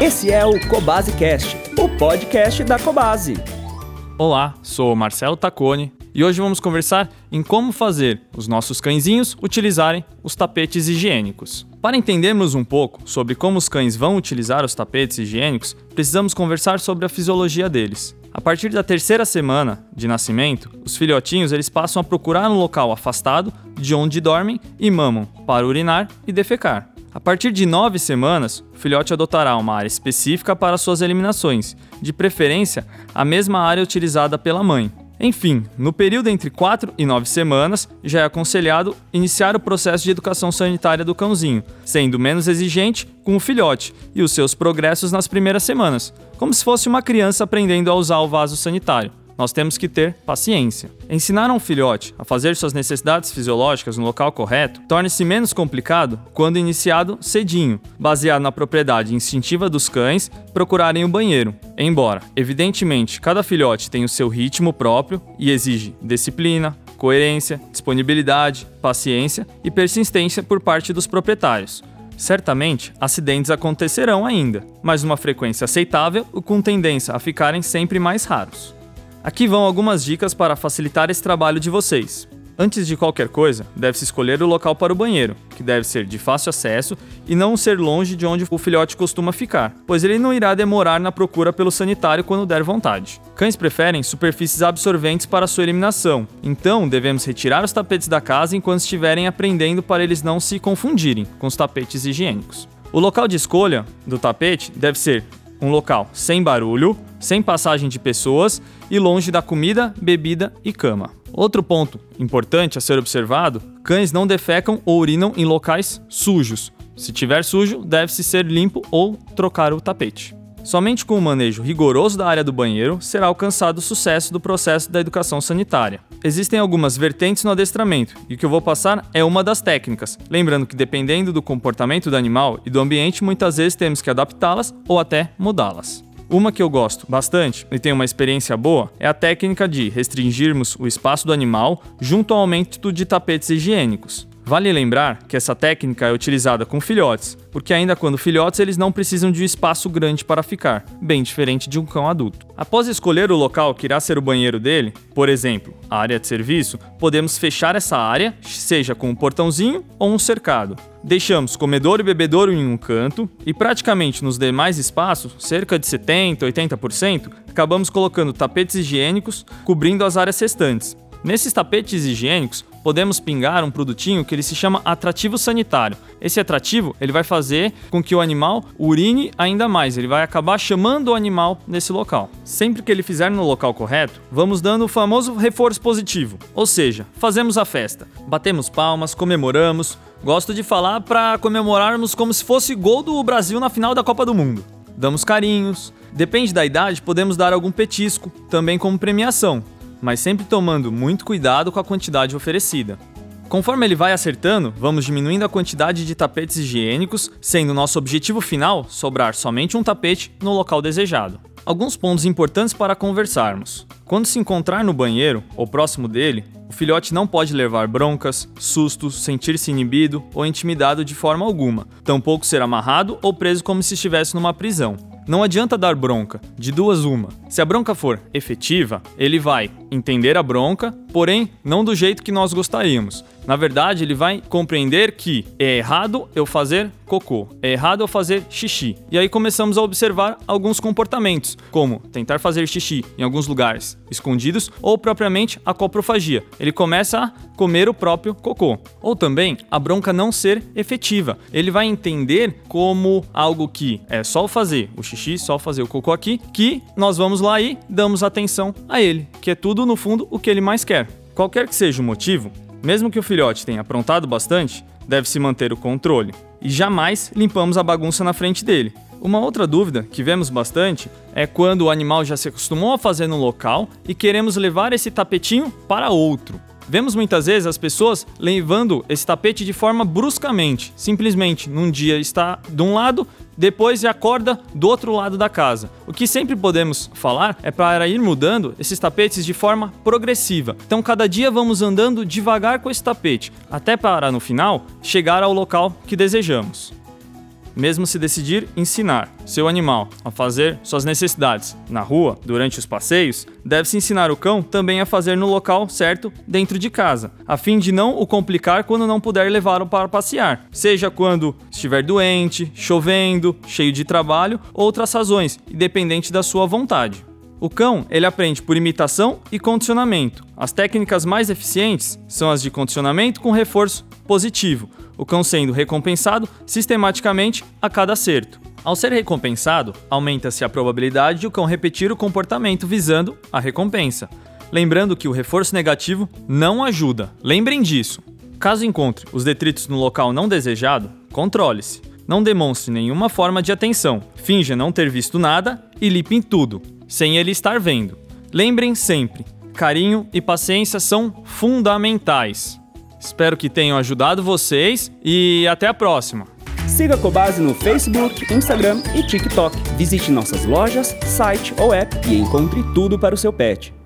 Esse é o Cobase Cast, o podcast da Cobase. Olá, sou Marcelo Tacone e hoje vamos conversar em como fazer os nossos cãezinhos utilizarem os tapetes higiênicos. Para entendermos um pouco sobre como os cães vão utilizar os tapetes higiênicos, precisamos conversar sobre a fisiologia deles. A partir da terceira semana de nascimento, os filhotinhos eles passam a procurar um local afastado de onde dormem e mamam para urinar e defecar. A partir de nove semanas, o filhote adotará uma área específica para suas eliminações, de preferência a mesma área utilizada pela mãe. Enfim, no período entre 4 e 9 semanas, já é aconselhado iniciar o processo de educação sanitária do cãozinho, sendo menos exigente com o filhote e os seus progressos nas primeiras semanas, como se fosse uma criança aprendendo a usar o vaso sanitário nós temos que ter paciência. Ensinar um filhote a fazer suas necessidades fisiológicas no local correto torna-se menos complicado quando iniciado cedinho, baseado na propriedade instintiva dos cães procurarem o banheiro. Embora, evidentemente, cada filhote tem o seu ritmo próprio e exige disciplina, coerência, disponibilidade, paciência e persistência por parte dos proprietários. Certamente, acidentes acontecerão ainda, mas uma frequência aceitável e com tendência a ficarem sempre mais raros. Aqui vão algumas dicas para facilitar esse trabalho de vocês. Antes de qualquer coisa, deve-se escolher o local para o banheiro, que deve ser de fácil acesso e não ser longe de onde o filhote costuma ficar, pois ele não irá demorar na procura pelo sanitário quando der vontade. Cães preferem superfícies absorventes para sua eliminação, então devemos retirar os tapetes da casa enquanto estiverem aprendendo para eles não se confundirem com os tapetes higiênicos. O local de escolha do tapete deve ser um local sem barulho, sem passagem de pessoas e longe da comida, bebida e cama. Outro ponto importante a ser observado: cães não defecam ou urinam em locais sujos. Se tiver sujo, deve-se ser limpo ou trocar o tapete. Somente com o manejo rigoroso da área do banheiro será alcançado o sucesso do processo da educação sanitária. Existem algumas vertentes no adestramento, e o que eu vou passar é uma das técnicas, lembrando que dependendo do comportamento do animal e do ambiente, muitas vezes temos que adaptá-las ou até mudá-las. Uma que eu gosto bastante e tenho uma experiência boa é a técnica de restringirmos o espaço do animal junto ao aumento de tapetes higiênicos. Vale lembrar que essa técnica é utilizada com filhotes, porque ainda quando filhotes eles não precisam de um espaço grande para ficar, bem diferente de um cão adulto. Após escolher o local que irá ser o banheiro dele, por exemplo, a área de serviço, podemos fechar essa área, seja com um portãozinho ou um cercado. Deixamos comedor e bebedouro em um canto e praticamente nos demais espaços, cerca de 70, 80%, acabamos colocando tapetes higiênicos cobrindo as áreas restantes. Nesses tapetes higiênicos, podemos pingar um produtinho que ele se chama atrativo sanitário. Esse atrativo, ele vai fazer com que o animal urine ainda mais, ele vai acabar chamando o animal nesse local. Sempre que ele fizer no local correto, vamos dando o famoso reforço positivo, ou seja, fazemos a festa, batemos palmas, comemoramos. Gosto de falar para comemorarmos como se fosse gol do Brasil na final da Copa do Mundo. Damos carinhos, depende da idade, podemos dar algum petisco, também como premiação mas sempre tomando muito cuidado com a quantidade oferecida. Conforme ele vai acertando, vamos diminuindo a quantidade de tapetes higiênicos, sendo nosso objetivo final sobrar somente um tapete no local desejado. Alguns pontos importantes para conversarmos. Quando se encontrar no banheiro ou próximo dele, o filhote não pode levar broncas, sustos, sentir-se inibido ou intimidado de forma alguma, tampouco ser amarrado ou preso como se estivesse numa prisão. Não adianta dar bronca, de duas uma. Se a bronca for efetiva, ele vai entender a bronca, porém não do jeito que nós gostaríamos. Na verdade, ele vai compreender que é errado eu fazer cocô, é errado eu fazer xixi. E aí começamos a observar alguns comportamentos, como tentar fazer xixi em alguns lugares escondidos ou propriamente a coprofagia. Ele começa a comer o próprio cocô. Ou também a bronca não ser efetiva. Ele vai entender como algo que é só fazer o xixi, só fazer o cocô aqui, que nós vamos lá e damos atenção a ele, que é tudo no fundo o que ele mais quer. Qualquer que seja o motivo, mesmo que o filhote tenha aprontado bastante, deve-se manter o controle. E jamais limpamos a bagunça na frente dele. Uma outra dúvida que vemos bastante é quando o animal já se acostumou a fazer no local e queremos levar esse tapetinho para outro. Vemos muitas vezes as pessoas levando esse tapete de forma bruscamente. Simplesmente, num dia está de um lado, depois acorda do outro lado da casa. O que sempre podemos falar é para ir mudando esses tapetes de forma progressiva. Então, cada dia vamos andando devagar com esse tapete, até para no final chegar ao local que desejamos. Mesmo se decidir ensinar seu animal a fazer suas necessidades na rua, durante os passeios, deve-se ensinar o cão também a fazer no local certo dentro de casa, a fim de não o complicar quando não puder levá-lo para passear, seja quando estiver doente, chovendo, cheio de trabalho ou outras razões, independente da sua vontade. O cão, ele aprende por imitação e condicionamento. As técnicas mais eficientes são as de condicionamento com reforço positivo, o cão sendo recompensado sistematicamente a cada acerto. Ao ser recompensado, aumenta-se a probabilidade de o cão repetir o comportamento visando a recompensa. Lembrando que o reforço negativo não ajuda. Lembrem disso. Caso encontre os detritos no local não desejado, controle-se. Não demonstre nenhuma forma de atenção. Finja não ter visto nada e limpe tudo, sem ele estar vendo. Lembrem sempre: carinho e paciência são fundamentais. Espero que tenham ajudado vocês e até a próxima! Siga a Cobase no Facebook, Instagram e TikTok. Visite nossas lojas, site ou app e encontre tudo para o seu pet.